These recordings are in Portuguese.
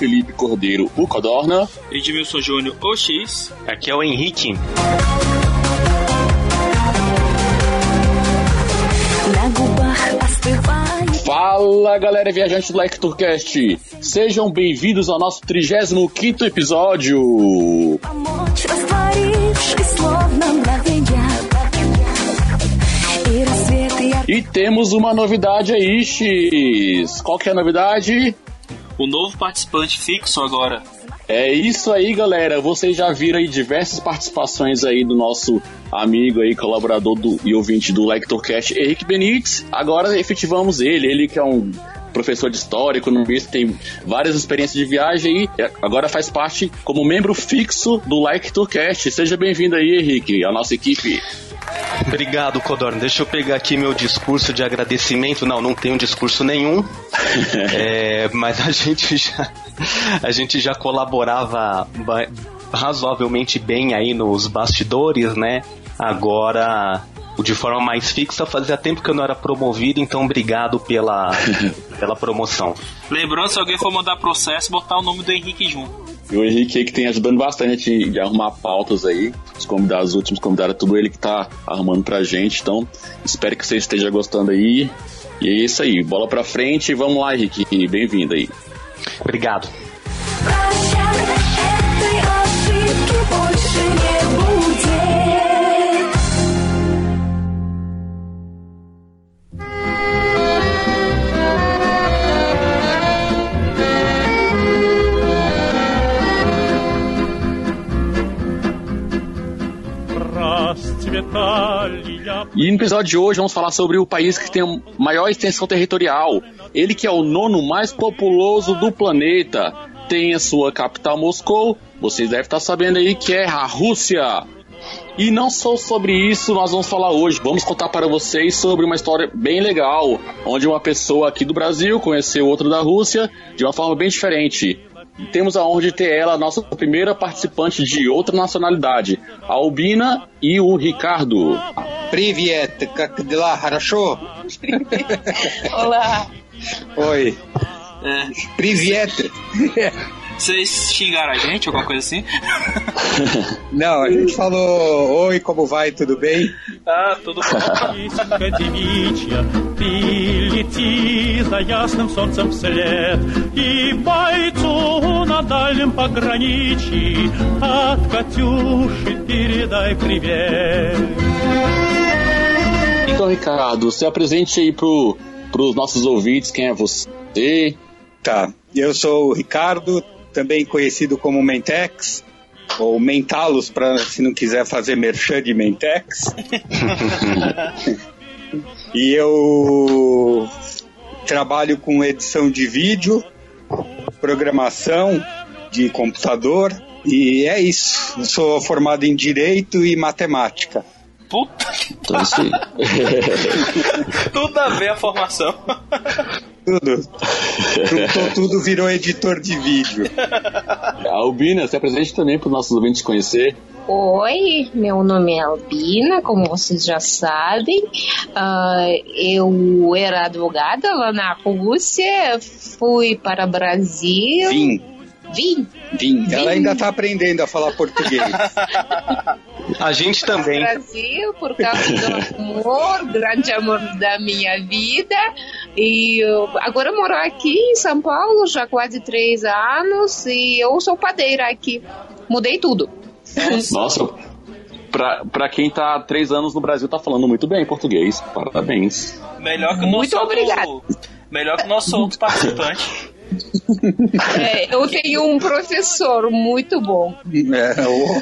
Felipe Cordeiro, o Codorna. Edmilson Júnior, o X. Aqui é o Henrique. Fala galera viajante do Like Tourcast! Sejam bem-vindos ao nosso 35 episódio! E temos uma novidade aí, X! Qual que é a novidade? O novo participante fixo agora. É isso aí, galera. Vocês já viram aí diversas participações aí do nosso amigo aí, colaborador do, e ouvinte do Lectorcast, Henrique Benítez. Agora efetivamos ele, ele que é um professor de história, economista, tem várias experiências de viagem e agora faz parte como membro fixo do Like Tourcast. Seja bem-vindo aí, Henrique, a nossa equipe. Obrigado, Codorno. Deixa eu pegar aqui meu discurso de agradecimento. Não, não tenho discurso nenhum. é, mas a gente já a gente já colaborava razoavelmente bem aí nos bastidores, né? Agora de forma mais fixa, fazia tempo que eu não era promovido, então obrigado pela, pela promoção. Lembrando, se alguém for mandar processo, botar o nome do Henrique junto. E o Henrique aí que tem ajudando bastante de arrumar pautas aí. Os convidados, os últimos convidados, tudo ele que tá arrumando pra gente. Então, espero que você esteja gostando aí. E é isso aí, bola pra frente. Vamos lá, Henrique. Bem-vindo aí. Obrigado. E no episódio de hoje vamos falar sobre o país que tem maior extensão territorial. Ele que é o nono mais populoso do planeta. Tem a sua capital Moscou. Vocês devem estar sabendo aí que é a Rússia. E não só sobre isso nós vamos falar hoje. Vamos contar para vocês sobre uma história bem legal, onde uma pessoa aqui do Brasil conheceu outra da Rússia de uma forma bem diferente temos a honra de ter ela, a nossa primeira participante de outra nacionalidade, a Albina e o Ricardo. Привет, как дела? Хорошо? Olá. Oi. É. Привет. Vocês xingaram a gente, alguma coisa assim? Não, a gente falou oi, como vai, tudo bem? Ah, tudo bom. девичья, ты лети за ясным солнцем вслед, и бойцу на дальнем пограничье от Катюши передай привет. Então, Ricardo, se apresente aí pro, pros nossos ouvintes, quem é você? Tá, eu sou o Ricardo, também conhecido como Mentex, ou Mentalos, para se não quiser fazer merchan de Mentex. e eu trabalho com edição de vídeo, programação de computador, e é isso. Eu sou formado em Direito e Matemática. Puta, Então, isso aí. tudo a ver a formação. Tudo. Juntou tudo, virou editor de vídeo. A Albina, se apresente também para os nossos ouvintes conhecer. Oi, meu nome é Albina, como vocês já sabem. Ah, eu era advogada lá na Rússia, fui para o Brasil. Vim, Vim. vim. Ela ainda tá aprendendo a falar português. A gente também. Brasil por causa do amor, grande amor da minha vida. E eu- agora eu moro aqui em São Paulo já há quase três anos e eu sou padeira aqui. Mudei tudo. Nossa, pra, pra quem tá há três anos no Brasil, tá falando muito bem português. Parabéns. Melhor que o Muito nosso obrigado. outro, melhor que o nosso outro participante. É, eu tenho um professor muito bom. É, o-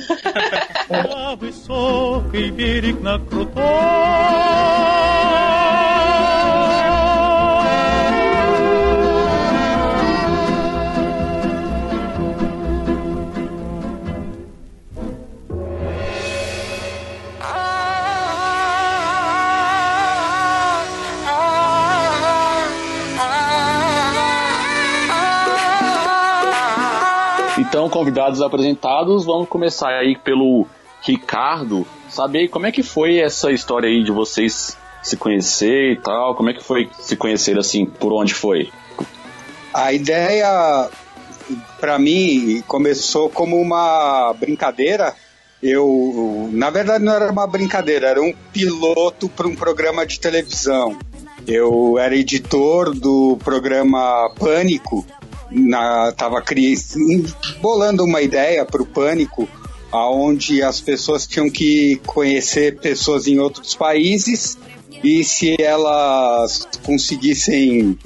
Então, convidados apresentados, vamos começar aí pelo Ricardo. Saber como é que foi essa história aí de vocês se conhecer e tal. Como é que foi se conhecer assim? Por onde foi? a ideia, para mim, começou como uma brincadeira. Eu, na verdade, não era uma brincadeira, era um piloto para um programa de televisão. Eu era editor do programa Pânico, na, tava cri, bolando uma ideia para o Pânico, aonde as pessoas tinham que conhecer pessoas em outros países e se elas conseguissem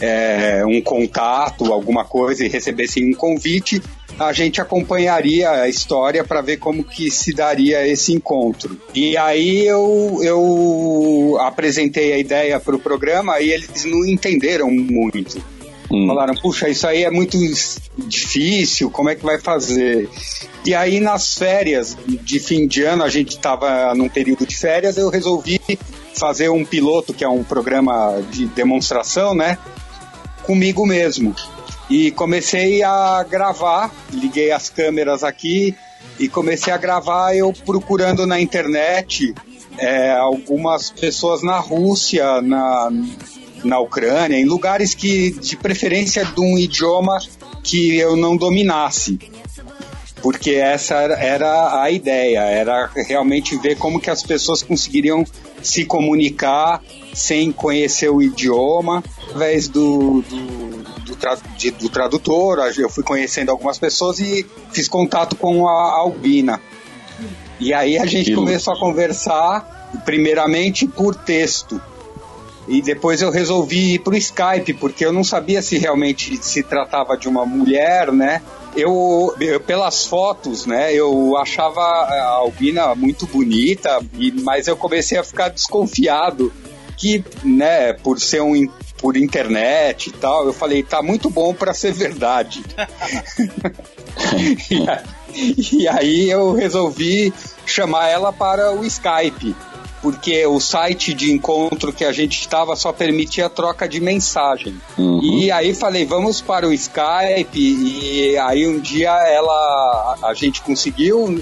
é, um contato, alguma coisa e recebessem um convite, a gente acompanharia a história para ver como que se daria esse encontro. E aí eu, eu apresentei a ideia para o programa e eles não entenderam muito. Hum. Falaram, puxa, isso aí é muito difícil, como é que vai fazer? E aí nas férias de fim de ano, a gente estava num período de férias, eu resolvi fazer um piloto, que é um programa de demonstração, né? Comigo mesmo. E comecei a gravar, liguei as câmeras aqui e comecei a gravar eu procurando na internet é, algumas pessoas na Rússia, na, na Ucrânia, em lugares que, de preferência de um idioma que eu não dominasse. Porque essa era- a ideia, era realmente ver como que as pessoas conseguiriam se comunicar sem conhecer o idioma, através do, do, do, tra- de- do tradutor. Eu fui conhecendo algumas pessoas e fiz contato com a Albina. E aí a gente começou a conversar, primeiramente por texto. E depois eu resolvi ir pro Skype, porque eu não sabia se realmente se tratava de uma mulher, né? Eu, eu pelas fotos, né, eu achava a Albina muito bonita, e, mas eu comecei a ficar desconfiado que, né, por ser um por internet e tal, eu falei, tá muito bom para ser verdade. e, e aí eu resolvi chamar ela para o Skype, porque o site de encontro que a gente estava só permitia troca de mensagem. Uhum. E aí falei, vamos para o Skype, e aí um dia ela a gente conseguiu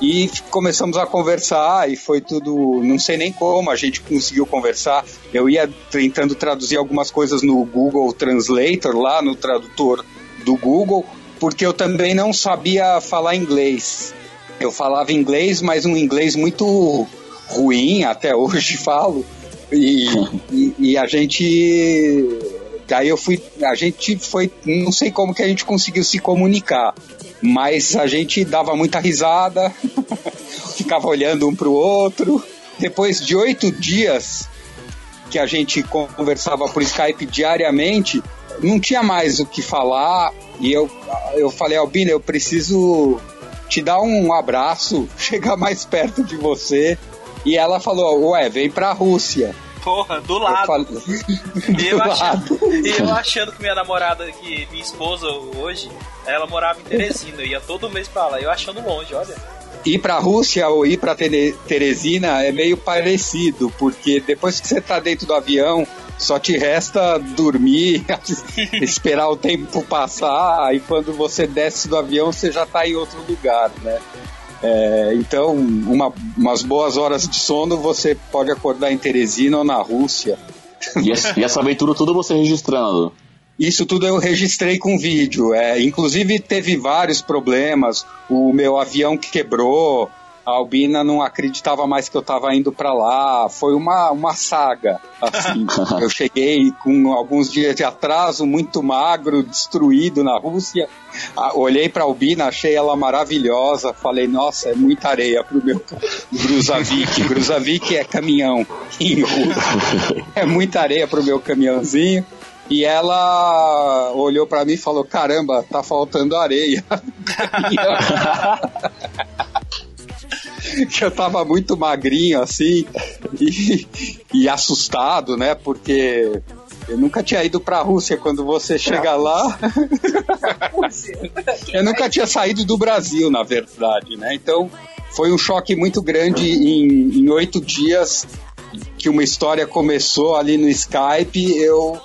e começamos a conversar e foi tudo, não sei nem como a gente conseguiu conversar. Eu ia tentando traduzir algumas coisas no Google Translator, lá no tradutor do Google, porque eu também não sabia falar inglês. Eu falava inglês, mas um inglês muito ruim, até hoje falo. E, e, e a gente. Daí eu fui. A gente foi. Não sei como que a gente conseguiu se comunicar. Mas a gente dava muita risada, ficava olhando um pro outro. Depois de oito dias que a gente conversava por Skype diariamente, não tinha mais o que falar. E eu, eu falei, Albina, eu preciso te dar um abraço, chegar mais perto de você. E ela falou, ué, vem pra Rússia. Porra, do Eu lado. falei, eu, do achando, lado. e eu achando que minha namorada, que minha esposa hoje, ela morava em Teresina, eu ia todo mês pra lá, eu achando longe, olha. ir pra Rússia ou ir pra Tere- Teresina é meio parecido, porque depois que você tá dentro do avião, só te resta dormir, esperar o tempo passar, e quando você desce do avião, você já tá em outro lugar, né? É, então, uma- umas boas horas de sono você pode acordar em Teresina ou na Rússia. E essa, e essa aventura tudo você registrando. Isso tudo eu registrei com vídeo. É, inclusive teve vários problemas. O meu avião que quebrou. A Albina não acreditava mais que eu estava indo para lá. Foi uma, uma saga. Assim. eu cheguei com alguns dias de atraso, muito magro, destruído na Rússia. Ah, olhei para Albina, achei ela maravilhosa. Falei, nossa, é muita areia pro meu Gruzavik. Gruzavik é caminhão em russo. É muita areia pro meu caminhãozinho. E ela olhou para mim e falou: Caramba, tá faltando areia. que eu tava muito magrinho assim e, e, assustado, né? Porque eu nunca tinha ido pra Rússia. Quando você chega lá. eu nunca tinha saído do Brasil, na verdade, né? Então foi um choque muito grande em, oito dias que uma história começou ali no Skype. Eu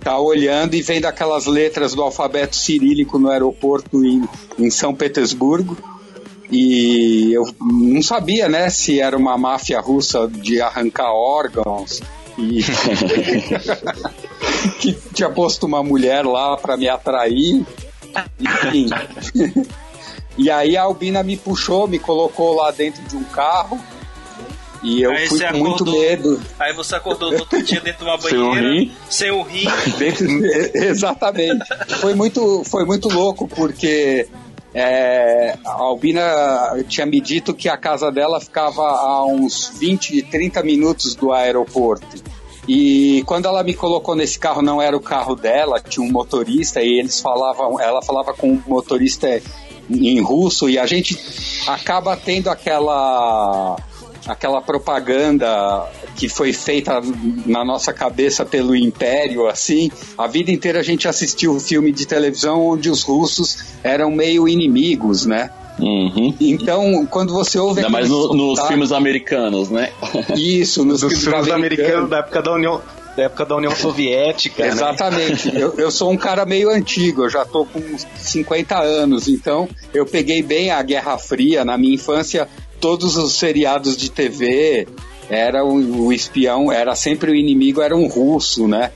tá olhando e vendo aquelas letras do alfabeto cirílico no aeroporto em, em São Petersburgo. E eu não sabia, né, se era uma máfia russa de arrancar órgãos e que tinha posto uma mulher lá para me atrair. Enfim. e aí a Albina me puxou, me colocou lá dentro de um carro e eu aí fui com acordou, muito medo. Aí você acordou no outro dia dentro de uma banheira, sem o rim. exatamente. Foi muito, foi muito louco, porque é, a Albina tinha me dito que a casa dela ficava a uns 20, 30 minutos do aeroporto. E quando ela me colocou nesse carro, não era o carro dela, tinha um motorista e eles falavam, ela falava com o motorista em russo e a gente acaba tendo aquela aquela propaganda que foi feita na nossa cabeça pelo Império, assim, a vida inteira a gente assistiu um filme de televisão onde os russos eram meio inimigos, né? Uhum. Então, quando você ouve. Ainda mais no, nos filmes americanos, né? Isso, nos, nos filmes, filmes americanos da época da União, da época da União Soviética. Né? Exatamente. Né? Eu, eu sou um cara meio antigo, eu já tô com 50 anos, então eu peguei bem a Guerra Fria. Na minha infância, todos os seriados de TV era o, o espião, era sempre o inimigo, era um russo, né?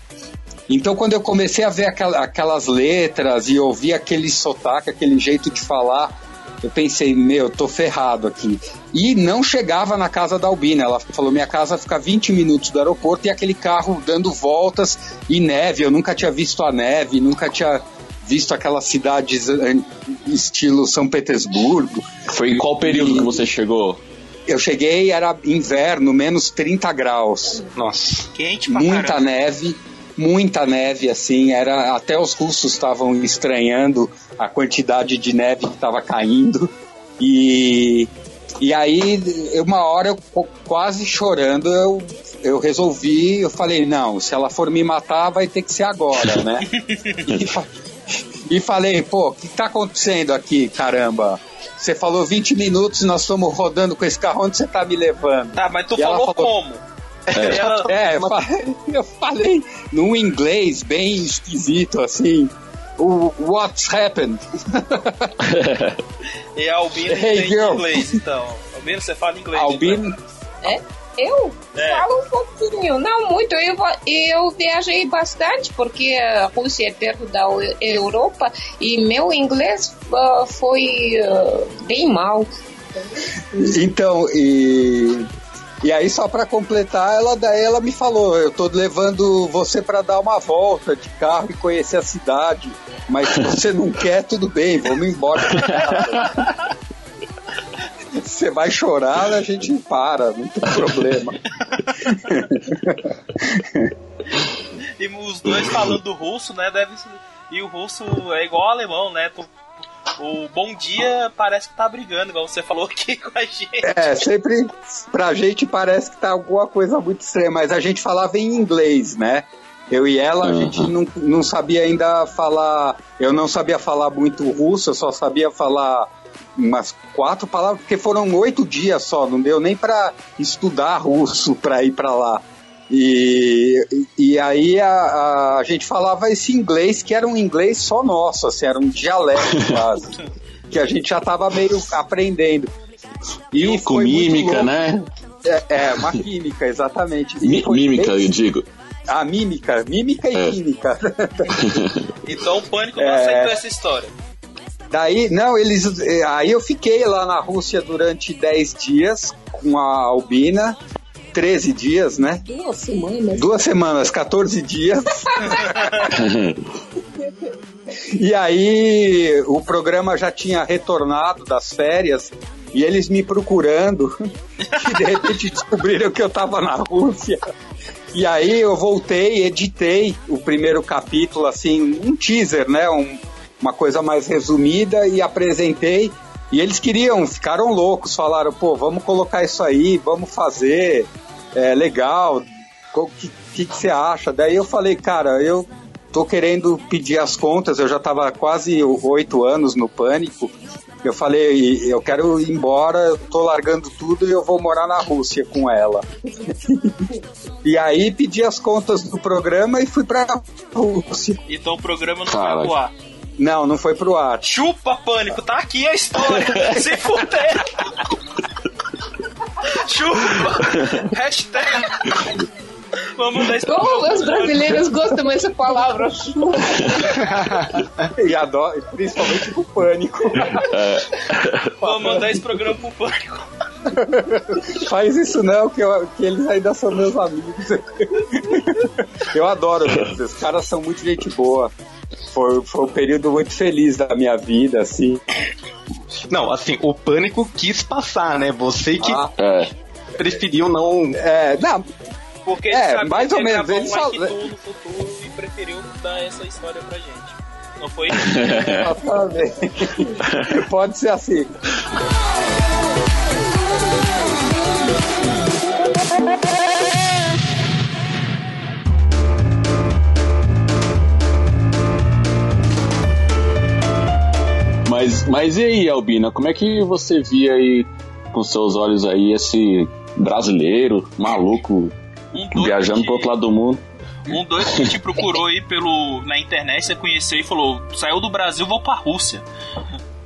Então, quando eu comecei a ver aquelas letras e ouvir aquele sotaque, aquele jeito de falar, eu pensei, meu, tô ferrado aqui. E não chegava na casa da Albina. Ela falou: minha casa fica 20 minutos do aeroporto e aquele carro dando voltas e neve. Eu nunca tinha visto a neve, nunca tinha visto aquelas cidades eh, estilo São Petersburgo. Foi em qual período e... que você chegou? Eu cheguei, era inverno, menos 30 graus. Nossa. Quente pra Muita caramba. neve, muita neve, assim, era até os russos estavam estranhando a quantidade de neve que estava caindo. E, e aí, uma hora, eu quase chorando, eu, eu resolvi, eu falei, não, se ela for me matar, vai ter que ser agora, né? e, e falei, pô, o que tá acontecendo aqui, caramba? Você falou 20 minutos e nós estamos rodando com esse carro, onde você tá me levando? Tá, mas tu falou, falou como? É, ela... é eu falei num inglês bem esquisito, assim. O What's happened? e a Albino hey, entende girl. inglês, então. Albino, você fala inglês. Albino. Então. É? Eu é. falo um pouquinho, não muito. Eu, eu viajei bastante porque a Rússia é perto da Europa e meu inglês uh, foi uh, bem mal. Então, e e aí, só para completar, ela daí ela me falou: eu tô levando você para dar uma volta de carro e conhecer a cidade. Mas se você não quer, tudo bem, vamos embora. Você vai chorar, a gente para, não tem problema. e os dois falando russo, né? Deve E o russo é igual ao alemão, né? O bom dia parece que tá brigando, igual você falou aqui com a gente. É, sempre pra gente parece que tá alguma coisa muito estranha, mas a gente falava em inglês, né? Eu e ela, uhum. a gente não, não sabia ainda falar. Eu não sabia falar muito russo, eu só sabia falar umas quatro palavras, porque foram oito dias só, não deu nem para estudar russo para ir para lá. E, e aí a, a, gente falava esse inglês que era um inglês só nosso, assim, era um dialeto quase, que a gente já estava meio aprendendo. E com mímica, né? É, é, uma química, exatamente. mímica, eu digo. A mímica, mímica e é. química. então o pânico não é... aceitou essa história. Daí, não, eles. eh, Aí eu fiquei lá na Rússia durante 10 dias com a Albina. 13 dias, né? Duas semanas. Duas semanas, 14 dias. e aí o programa já tinha retornado das férias e eles me procurando e de repente descobriram que eu tava na Rússia. E aí eu voltei, editei o primeiro capítulo, assim, um teaser, né? Um- uma coisa mais resumida e apresentei. E eles queriam, ficaram loucos, falaram, pô, vamos colocar isso aí, vamos fazer, é legal, o que, que, que você acha? Daí eu falei, cara, eu tô querendo pedir as contas, eu já tava quase oito anos no pânico. Eu falei, eu quero ir embora, eu tô largando tudo e eu vou morar na Rússia com ela. e aí pedi as contas do programa e fui pra Rússia. Então o programa não Fala. vai voar. Não, não foi pro ar. Chupa, pânico, tá aqui a história. Se fuder. Chupa. Hashtag. Vamos mandar esse programa Como os brasileiros gostam dessa palavra? E adoro, principalmente pro pânico. Vamos mandar esse programa pro pânico. Faz isso não, que, eu- que eles ainda são meus amigos. eu adoro eles, os caras são muito gente boa. Foi, foi um período muito feliz da minha vida, assim. Não, assim, o pânico quis passar, né? Você que Ah, É. preferiu não. é, não, Porque É, mais ou menos, ele só- no futuro e preferiu dar essa história pra gente. Não foi? exatamente. Pode ser assim. Mas, mas e aí, Albina, como é que você via aí com seus olhos aí esse brasileiro maluco Um viajando que- pro outro lado do mundo? Um doido que te procurou aí pelo, na internet, você conheceu e falou: saiu do Brasil, vou pra Rússia.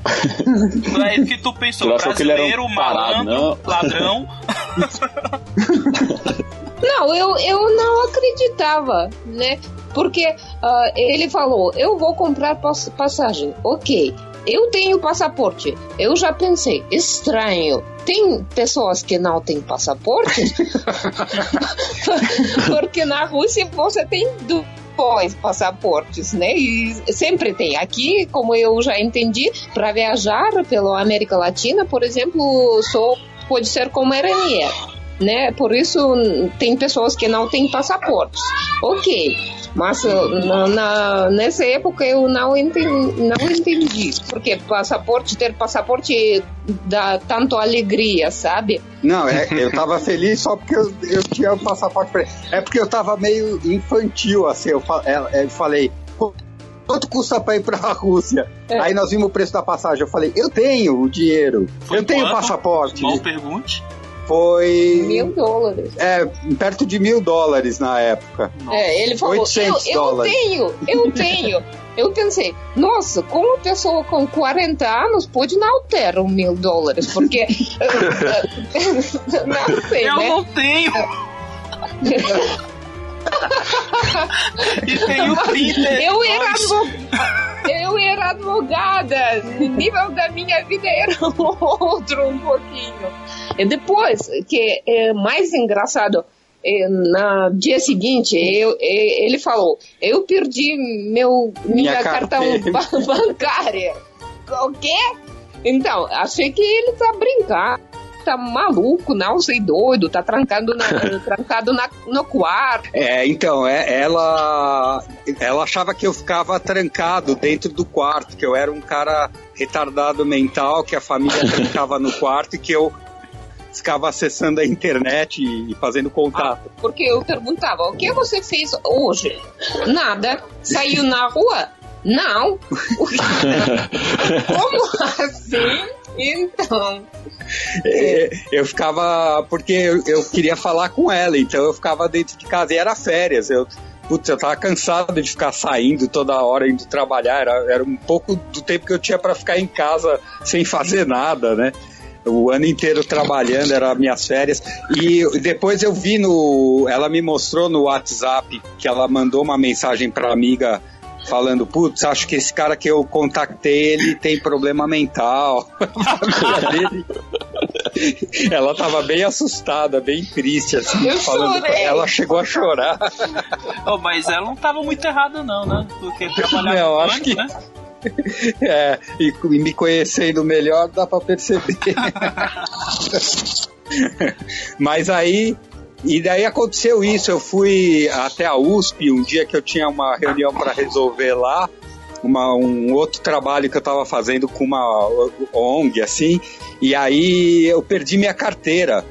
Aí que tu pensou, um brasileiro, parado, malandro, não? ladrão. Não, eu, eu não acreditava, né? Porque ah, ele falou, eu vou comprar pass- passagem. Ok, eu tenho passaporte. Eu já pensei, estranho. Tem pessoas que não têm passaporte? Porque na Rússia você tem dois passaportes, né? E sempre tem. Aqui, como eu já entendi, para viajar pela América Latina, por exemplo, só pode ser como Iranier né? Por isso tem pessoas que não têm passaportes. Ok, mas uh, na, na- nessa época eu não entendi, não entendi. Porque passaporte, ter passaporte dá tanto alegria, sabe? Não, é, eu tava feliz só porque eu, eu tinha o passaporte pra. É porque eu tava meio infantil, assim. Eu, fa- é, eu falei, "Qu- quanto custa pra ir pra Rússia? É. Aí nós vimos o preço da passagem. Eu falei, eu tenho o dinheiro, Foi eu tenho o passaporte. Mal pergunte. Foi Mil dólares. é, perto de mil dólares na época. É, ele falou, eu, 800 eu dólares. tenho, eu tenho. Eu pensei, nossa, como uma pessoa com 40 anos pode não ter um mil dólares? Porque. não sei, Eu né? não tenho. e tenho 30. Eu era, eu era advogada, o nível da minha vida era outro um pouquinho. E depois, que é mais engraçado, é, no dia seguinte, eu, é, ele falou, eu perdi meu, minha, Minha cartão bancária. O quê? Então, achei que ele tá brincando. Tá maluco, não sei doido, tá trancado, na, trancado na, no quarto. É, então, é, ela, ela achava que eu ficava trancado dentro do quarto, que eu era um cara retardado mental, que a família trancava no quarto e que eu ficava acessando a internet e, e fazendo contato. Porque eu perguntava, o que você fez hoje? Nada. Saiu na rua? Não. Como assim? Então. É, eu ficava. Porque eu, eu queria falar com ela, então eu ficava dentro de casa e era férias. Eu, putz, eu tava cansado de ficar saindo toda hora, indo trabalhar. Era, era um pouco do tempo que eu tinha para ficar em casa sem fazer nada, né? O ano inteiro trabalhando, era minhas férias. E depois eu vi no. Ela me mostrou no WhatsApp que ela mandou uma mensagem pra amiga falando, putz, acho que esse cara que eu contactei, ele tem problema mental. ela tava bem assustada, bem triste, assim, Eu falando. chorei. Ela chegou a chorar. Oh, mas ela não tava muito errada, não, né? Porque trabalhava Não, acho pânico, que- né? É, e, e me conhecendo melhor dá pra perceber. Mas aí, e daí aconteceu isso. Eu fui até a USP um dia que eu tinha uma reunião para resolver lá, uma, um outro trabalho que eu estava fazendo com uma ONG, assim, e aí eu perdi minha carteira.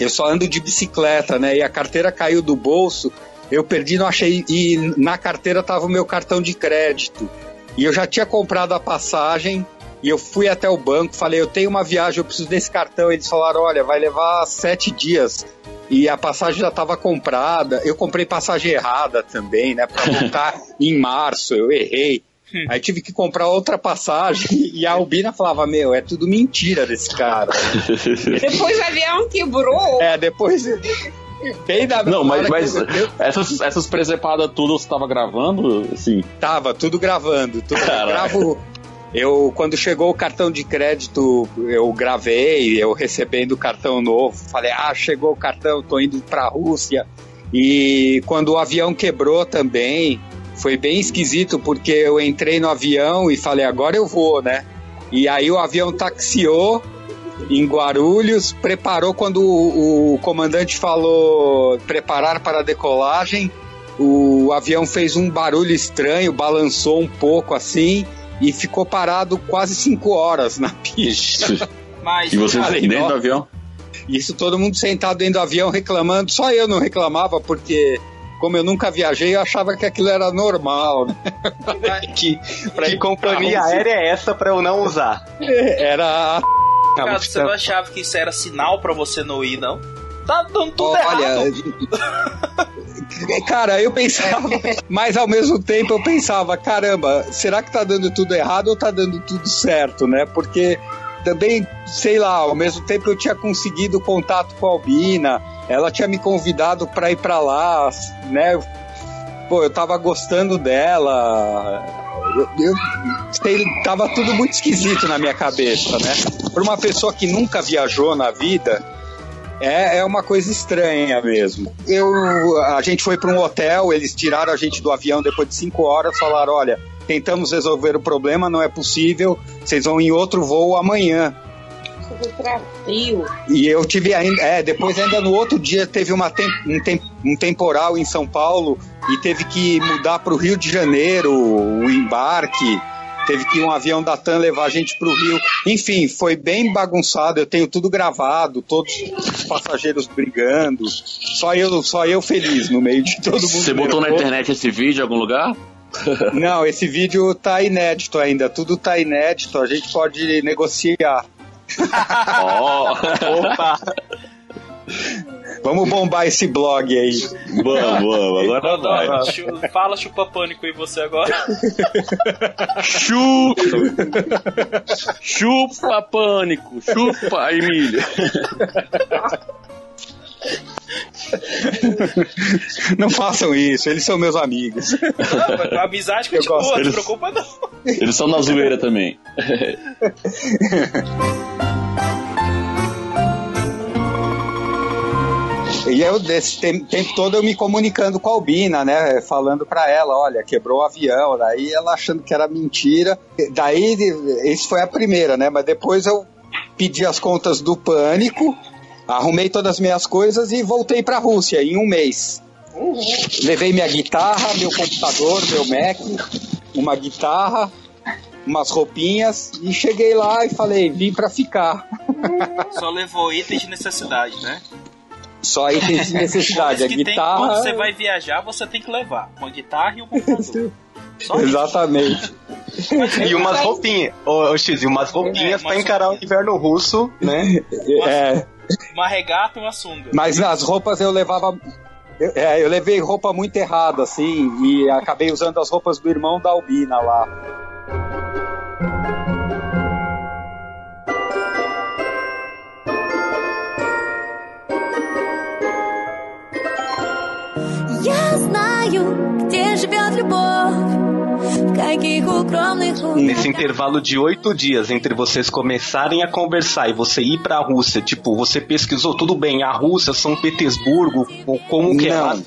Eu só ando de bicicleta, né? E a carteira caiu do bolso. Eu perdi, não achei. E na carteira tava o meu cartão de crédito. E eu já tinha comprado a passagem. E eu fui até o banco, falei, eu tenho uma viagem, eu preciso desse cartão. Eles falaram, olha, vai levar sete dias. E a passagem já estava comprada. Eu comprei passagem errada também, né? Para voltar em março, eu errei. Aí tive que comprar outra passagem e a Albina falava, meu, é tudo mentira desse cara. Depois o avião quebrou. É, depois. Bem da Não, mas, mas eu- essas, essas presepadas tudo você tava gravando, assim. tava tudo gravando. Tudo, eu gravo. Eu, quando chegou o cartão de crédito, eu gravei, eu recebendo o cartão novo. Falei, ah, chegou o cartão, tô indo pra Rússia. E quando o avião quebrou também, foi bem esquisito, porque eu entrei no avião e falei, agora eu vou, né? E aí o avião taxiou em Guarulhos, preparou quando o, o comandante falou preparar para a decolagem. O avião fez um barulho estranho, balançou um pouco assim e ficou parado quase cinco horas na pista. Mas E você Falei, dentro do avião? Isso todo mundo sentado dentro do avião reclamando. Só eu não reclamava porque, como eu nunca viajei, eu achava que aquilo era normal. Né? Que, que companhia aérea é essa pra eu não usar? Era a cara, você não achava que isso era sinal pra você não ir, não? Tá dando tudo Olha, errado. cara, eu pensava, mas ao mesmo tempo eu pensava, caramba, será que tá dando tudo errado ou tá dando tudo certo, né? Porque também, sei lá, ao mesmo tempo eu tinha conseguido contato com a Albina, ela tinha me convidado para ir para lá, né? Pô, eu tava gostando dela. Eu, sei, tava tudo muito esquisito na minha cabeça, né? Para uma pessoa que nunca viajou na vida, é, é uma coisa estranha mesmo. Eu, a gente foi para um hotel, eles tiraram a gente do avião depois de cinco horas, falaram: olha, tentamos resolver o problema, não é possível, vocês vão em outro voo amanhã. Frio. E eu tive ainda, é, depois ainda no outro dia teve uma tem- um, tem- um temporal em São Paulo e teve que mudar para o Rio de Janeiro o embarque. Teve que um avião da TAM levar a gente para o Rio. Enfim, foi bem bagunçado. Eu tenho tudo gravado, todos os passageiros brigando. Só eu, só eu feliz no meio de todo mundo. Você botou na internet esse vídeo em algum lugar? Não, esse vídeo tá inédito ainda. Tudo tá inédito. A gente pode negociar. Ó, Opa! Vamos bombar esse blog aí. vamos, vamos, agora vai. Chu- Fala chupa pânico aí você agora. Chupa! Chupa pânico! Chupa, Emília! Não façam isso, eles são meus amigos. Não, mas a amizade Eu continua, gosto não se preocupa não. Eles são na zoeira também. E eu, desse tem- tempo todo, eu me comunicando com a Albina, né? Falando pra ela: olha, quebrou o avião. Daí ela achando que era mentira. Daí, isso foi a primeira, né? Mas depois eu pedi as contas do pânico, arrumei todas as minhas coisas e voltei pra Rússia em um mês. Levei minha guitarra, meu computador, meu Mac, uma guitarra, umas roupinhas e cheguei lá e falei: vim pra ficar. Só levou itens de necessidade, né? Só aí tem necessidade. A que tem, guitarra. quando você vai viajar, você tem que levar. Uma guitarra e um computador. Exatamente. E umas roupinhas. Ô, ô, X, e umas roupinhas É, pra umas encarar o roupinhas. inverno russo, né? É, Uma regata e uma sunga. mas nas roupas eu levava. eu- é, eu levei roupa muito errada, assim, e acabei usando as roupas do irmão da Albina lá. Nesse intervalo de oito dias entre vocês começarem a conversar e você ir pra Rússia, tipo, você pesquisou, tudo bem, a Rússia, São Petersburgo, ou como que é Não. lá?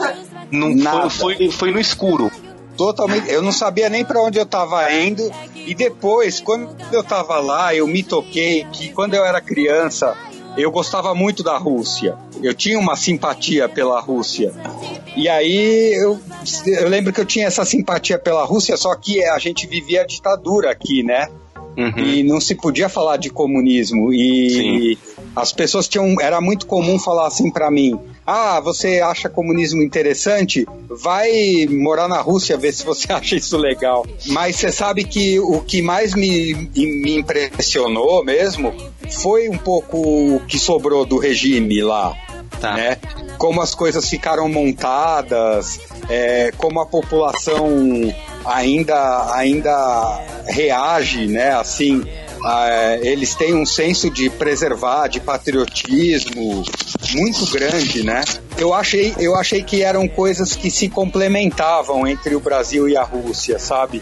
Não Nada. foi, foi, foi no escuro. Totalmente. Eu não sabia nem para onde eu estava indo. E depois, quando eu estava lá, eu me toquei que quando eu era criança, eu gostava muito da Rússia. Eu tinha uma simpatia pela Rússia. E aí eu, eu lembro que eu tinha essa simpatia pela Rússia, só que a gente vivia a ditadura aqui, né? Uhum. E não se podia falar de comunismo. E as pessoas tinham. Era muito comum falar assim pra mim: Ah, você acha comunismo interessante? Vai morar na Rússia ver se você acha isso legal. Mas você sabe que o que mais me, me impressionou mesmo foi um pouco o que sobrou do regime lá Tá. né? Como as coisas ficaram montadas, é, como a população ainda, ainda reage, né? Assim, eles têm um senso de preservar, de patriotismo muito grande, né? Eu achei, eu achei que eram coisas que se complementavam entre o Brasil e a Rússia, sabe?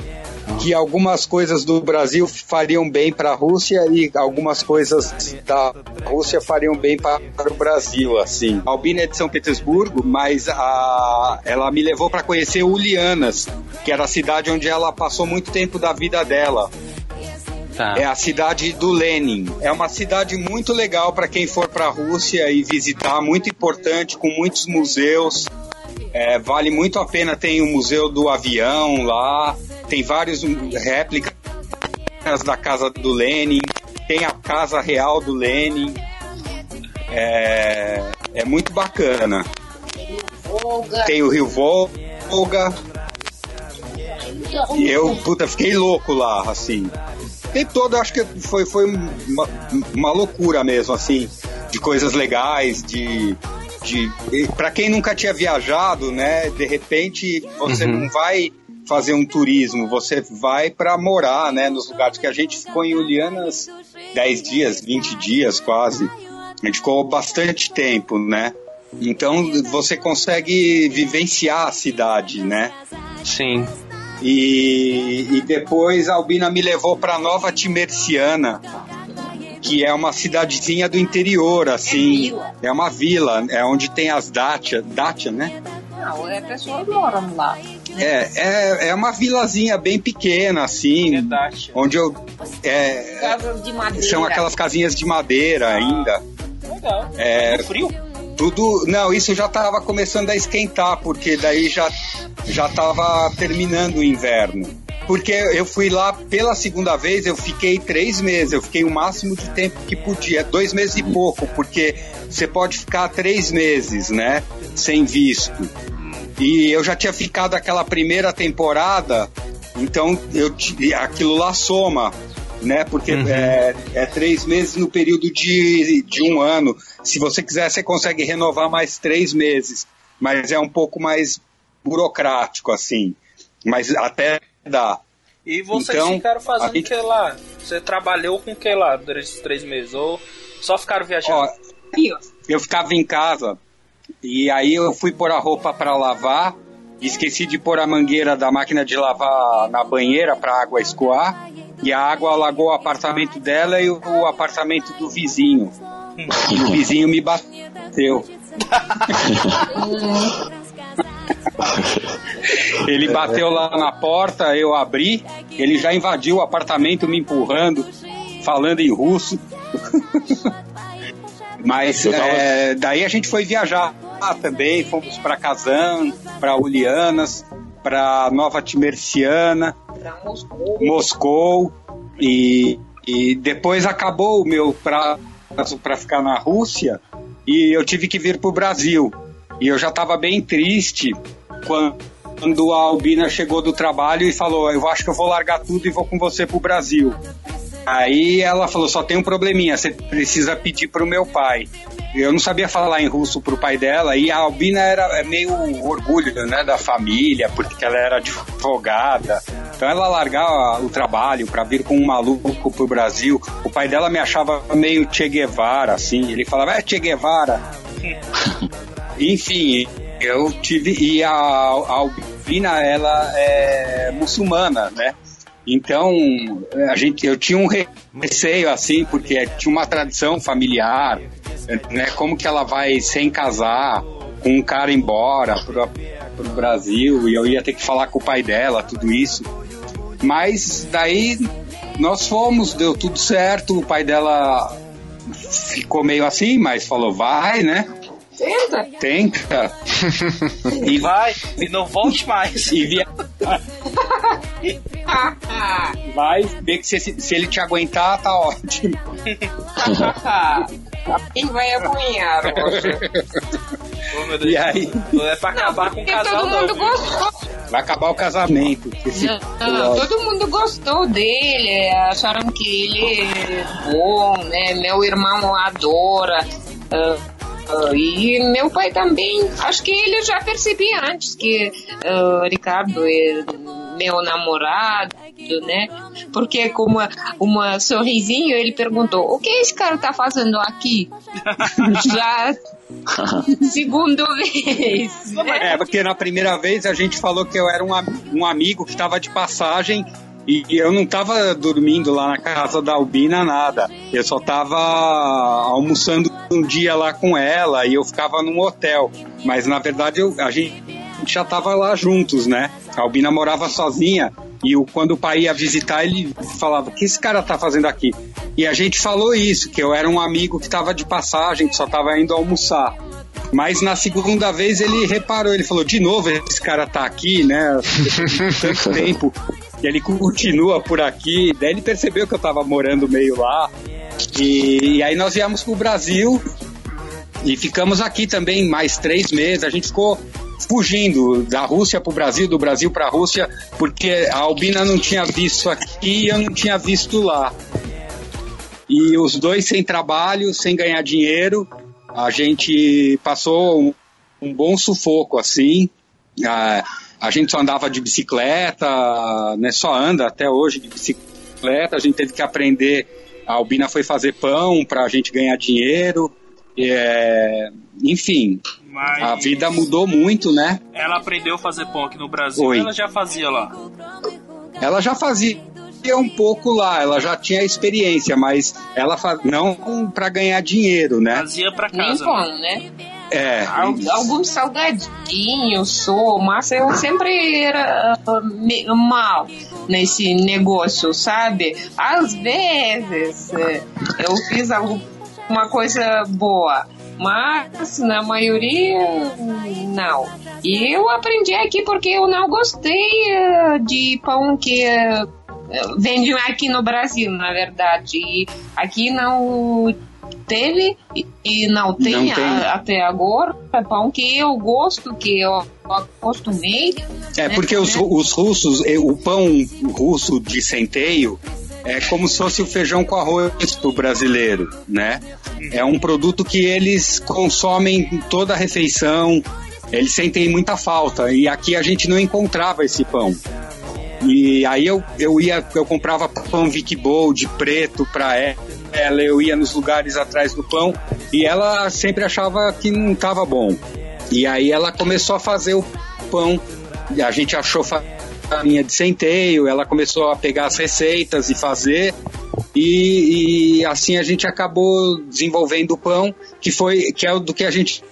que algumas coisas do Brasil fariam bem para a Rússia e algumas coisas da Rússia fariam bem para o Brasil, assim. A Albina é de São Petersburgo, mas a, ela me levou para conhecer Ulianas, que era a cidade onde ela passou muito tempo da vida dela. Tá. É a cidade do Lenin. É uma cidade muito legal para quem for para a Rússia e visitar, muito importante, com muitos museus. É, vale muito a pena. Tem o Museu do Avião lá, tem vários réplicas da casa do Lenin, tem a casa real do Lenin. É, é muito bacana. Tem o Rio Volga. E eu, puta, fiquei louco lá, assim. O tempo todo acho que foi, foi uma, uma loucura mesmo, assim, de coisas legais, de. de para quem nunca tinha viajado, né, de repente você Uhum. não vai fazer um turismo, você vai para morar, né, nos lugares que a gente ficou em Ulianas 10 dias, 20 dias quase. A gente ficou bastante tempo, né? Então você consegue vivenciar a cidade, né? Sim. E, e depois a Albina me levou para Nova Timerciana, que é uma cidadezinha do interior, assim. vila. É uma vila, é onde tem as datia, datia, né? Não, é pessoas moram lá. É, é, é uma vilazinha bem pequena, assim, Verdade. onde eu. É, Casas de madeira. são aquelas casinhas de madeira ainda. Legal. É, No frio? Tudo. Não, isso já estava começando a esquentar, porque daí já já estava terminando o inverno. Porque eu fui lá pela segunda vez, eu fiquei três meses, eu fiquei o máximo de tempo que podia, dois meses e pouco, porque você pode ficar três meses, né, sem visto. E eu já tinha ficado aquela primeira temporada, então eu aquilo lá soma, né? Porque Uhum. é, é três meses no período de, de um ano. Se você quiser, você consegue renovar mais três meses, mas é um pouco mais burocrático assim. Mas até dá. E vocês Então, ficaram fazendo o gente- que lá? Você trabalhou com o que lá durante esses três meses? Ou só ficaram viajando? Ó, eu ficava em casa e aí eu fui pôr a roupa para lavar, esqueci de pôr a mangueira da máquina de lavar na banheira para a água escoar e a água alagou o apartamento dela e o apartamento do vizinho. E o vizinho me bateu. Ele bateu lá na porta, eu abri, ele já invadiu o apartamento me empurrando, falando em russo. Mas é, daí a gente foi viajar também, fomos para Kazan, para Ulianas, para Nova Timerciana, Moscou. Moscou e, e depois acabou o meu prazo para ficar na Rússia e eu tive que vir para o Brasil. E eu já estava bem triste quando a Albina chegou do trabalho e falou: Eu acho que eu vou largar tudo e vou com você para o Brasil. Aí ela falou: Só tem um probleminha, você precisa pedir para o meu pai. Eu não sabia falar em russo pro pai dela e a Albina era é meio orgulho né, da família, porque ela era advogada. Então ela largar o trabalho para vir com um maluco pro Brasil. O pai dela me achava meio Che Guevara, assim. Ele falava, é Che Guevara. Enfim, eu tive. E a, a Albina, ela é muçulmana, né? Então, a gente, eu tinha um receio assim, porque tinha uma tradição familiar, né? Como que ela vai sem casar, com um cara embora pro, pro Brasil, e eu ia ter que falar com o pai dela, tudo isso. Mas daí nós fomos, deu tudo certo, o pai dela ficou meio assim, mas falou, vai, né? Tenta. Tenta. E vai, e não volte mais. E via... vai ver que se, se ele te aguentar, tá ótimo. Quem vai apanhar hoje? Ô, meu Deus. E aí? Não é pra acabar com o casal, todo não. mundo viu? gostou. Vai acabar o casamento. Esse Não, todo mundo gostou dele, acharam que ele é bom, né? Meu irmão adora. ah, ah, e meu pai também. Acho que ele já percebia antes que ah, Ricardo é meu namorado, né? Porque com uma, sorrisinho ele perguntou: o que esse cara tá fazendo aqui? já segunda vez. É, porque na primeira vez a gente falou que eu era um, um amigo que estava de passagem e eu não estava dormindo lá na casa da Albina, nada. Eu só estava almoçando um dia lá com ela e eu ficava num hotel. Mas na verdade eu- a gente já estava lá juntos, né? A Albina morava sozinha e o, quando o pai ia visitar, ele falava: O que esse cara tá fazendo aqui? E a gente falou isso, que eu era um amigo que estava de passagem, que só estava indo almoçar. Mas na segunda vez ele reparou, ele falou, de novo, esse cara tá aqui, né? Tanto tempo. E ele continua por aqui. Daí ele percebeu que eu tava morando meio lá. E, e aí nós viemos pro Brasil e ficamos aqui também mais três meses. A gente ficou fugindo da Rússia pro Brasil, do Brasil pra Rússia, porque a Albina não tinha visto aqui e eu não tinha visto lá. E os dois sem trabalho, sem ganhar dinheiro, a gente passou um, um bom sufoco assim. A, a gente só andava de bicicleta, né? Só anda até hoje de bicicleta. A gente teve que aprender. A Albina foi fazer pão para a gente ganhar dinheiro. É, enfim, Mas a vida mudou muito, né? Ela aprendeu a fazer pão aqui no Brasil Oi. ou ela já fazia lá? Ela já fazia um pouco lá, ela já tinha experiência, mas ela fa... não para ganhar dinheiro, né? Fazia pra Nem casa. pão, né? É, Al- Alguns salgadinhos, sou, mas eu sempre era ah, me- mal nesse negócio, sabe? Às vezes eh, eu fiz alguma coisa boa, mas na maioria não. E eu aprendi aqui porque eu não gostei eh, de pão que eh, vende aqui no Brasil, na verdade. E aqui não teve e- não tem, Não tem. a- até agora é pão que eu gosto, que eu acostumei. É né? porque os, os russos, o pão russo de centeio é como se fosse o feijão com arroz pro brasileiro, né? É um produto que eles consomem em toda a refeição, eles sentem muita falta e aqui a gente não encontrava esse pão. E aí eu, eu ia, eu comprava pão Vic de preto pra ela, eu ia nos lugares atrás do pão e ela sempre achava que não estava bom. E aí ela começou a fazer o pão, a gente achou farinha de centeio, ela começou a pegar as receitas e fazer. E, e assim a gente acabou desenvolvendo o pão, que foi que é do que a gente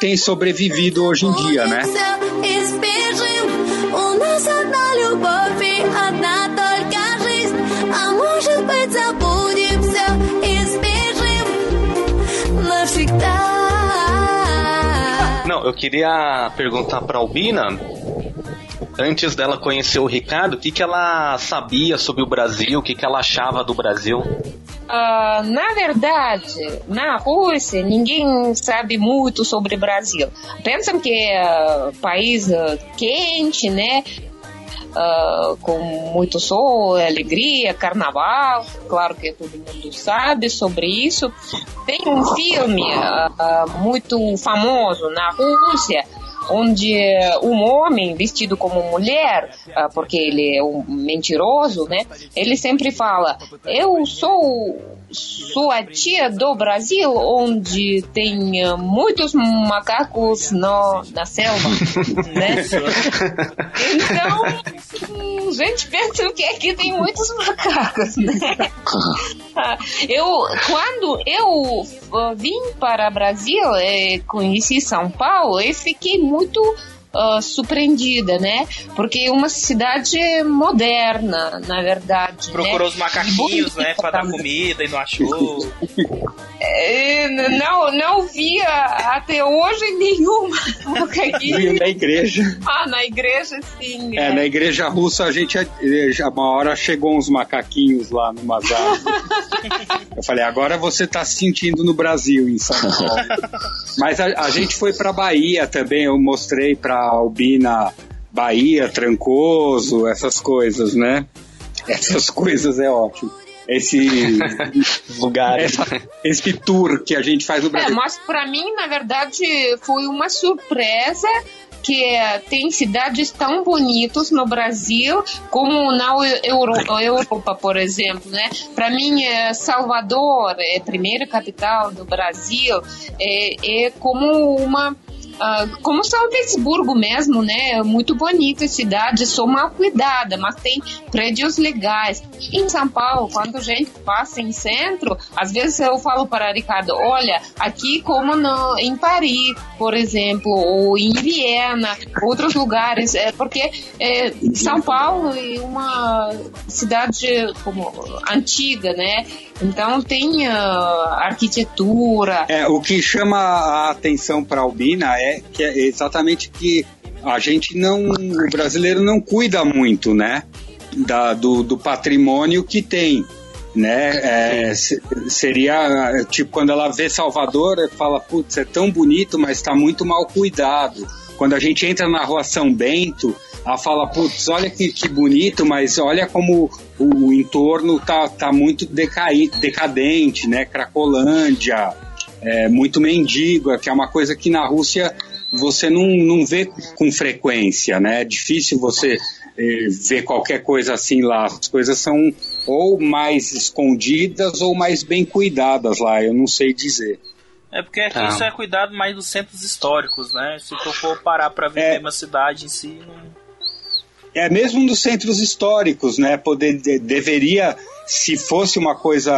tem sobrevivido hoje em dia, né? Não, eu queria perguntar pra Albina, antes dela conhecer o Ricardo, o que, que ela sabia sobre o Brasil, o que, que ela achava do Brasil? Uh, na verdade, na Rússia, ninguém sabe muito sobre o Brasil. Pensam que é um país ah, quente, né? Ah, com muito sol, alegria, carnaval. Claro que todo mundo sabe sobre isso. Tem um filme ah, muito famoso na Rússia onde um homem vestido como mulher, porque ele é um mentiroso, né? Ele sempre fala: Eu sou Suatia do Brasil, onde tem uh, muitos macacos no, na selva, né? Então, a gente pensa que aqui tem muitos macacos, né? Eu, quando eu uh, vim para o Brasil, eh, conheci São Paulo, eu fiquei muito uh, surpreendida, né? Porque uma cidade moderna, na verdade. Procurou né? os macaquinhos, né? Pra dar comida e não achou. É, não, não via até hoje nenhum macaquinho. Na igreja. Ah, na igreja sim. É, na igreja russa a gente eh, já uma hora chegou uns macaquinhos lá no árvores. Eu falei, agora você tá se sentindo no Brasil, em São Paulo. Mas a, a gente foi pra Bahia também, eu mostrei pra Albina Bahia, Trancoso, essas coisas, né? Essas coisas é ótimo. Esse lugar, essa, esse tour que a gente faz no É, Brasil. mas para mim, na verdade, foi uma surpresa que eh, tem cidades tão bonitas no Brasil como na Euro- Europa, por exemplo, né? Para mim, eh, Salvador, é a primeira capital do Brasil, é, é como uma ah, como São Petersburgo mesmo, né? Muito bonita a cidade, só mal cuidada, mas tem prédios legais. Em São Paulo, quando a gente passa em centro, às vezes eu falo para Ricardo, olha, aqui como no, em Paris, por exemplo, ou em Viena, outros lugares, é porque é, São Paulo é uma cidade como antiga, né? Então tem ah, arquitetura, É, o que chama a atenção para Albina é que é exatamente que a gente não, o brasileiro não cuida muito, né, da, do, do patrimônio que tem, né? É, se- seria tipo quando ela vê Salvador, fala, putz, é tão bonito, mas está muito mal cuidado. Quando a gente entra na rua São Bento, ela fala, putz, olha que, que bonito, mas olha como o, o entorno tá, tá muito decai, decadente, né? Cracolândia, é, muito mendigo, que é uma coisa que na Rússia você não, não vê com frequência, né? É difícil você eh, ver qualquer coisa assim lá. As coisas são ou mais escondidas ou mais bem cuidadas lá, eu não sei dizer. É porque aqui Tá. isso é cuidado mais dos centros históricos, né? Se tu for parar pra ver É. mesmo a cidade em si, não... É mesmo nos centros históricos, né? Poder de- deveria, se fosse uma coisa